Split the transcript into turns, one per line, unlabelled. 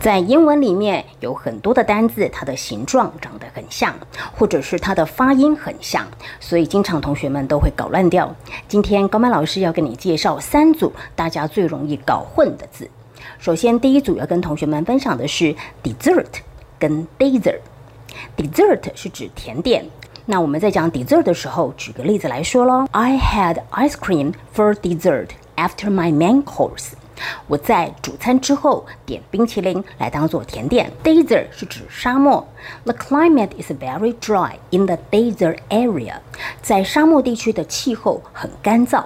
在英文里面有很多的单字，它的形状长得很像，或者是它的发音很像，所以经常同学们都会搞乱掉。今天高曼老师要跟你介绍三组大家最容易搞混的字。首先，第一组要跟同学们分享的是 dessert 跟 dessert。dessert 是指甜点。那我们在讲 dessert 的时候，举个例子来说喽。I had ice cream for dessert after my main course。我在主餐之后点冰淇淋来当做甜点。Desert 是指沙漠。The climate is very dry in the desert area。在沙漠地区的气候很干燥。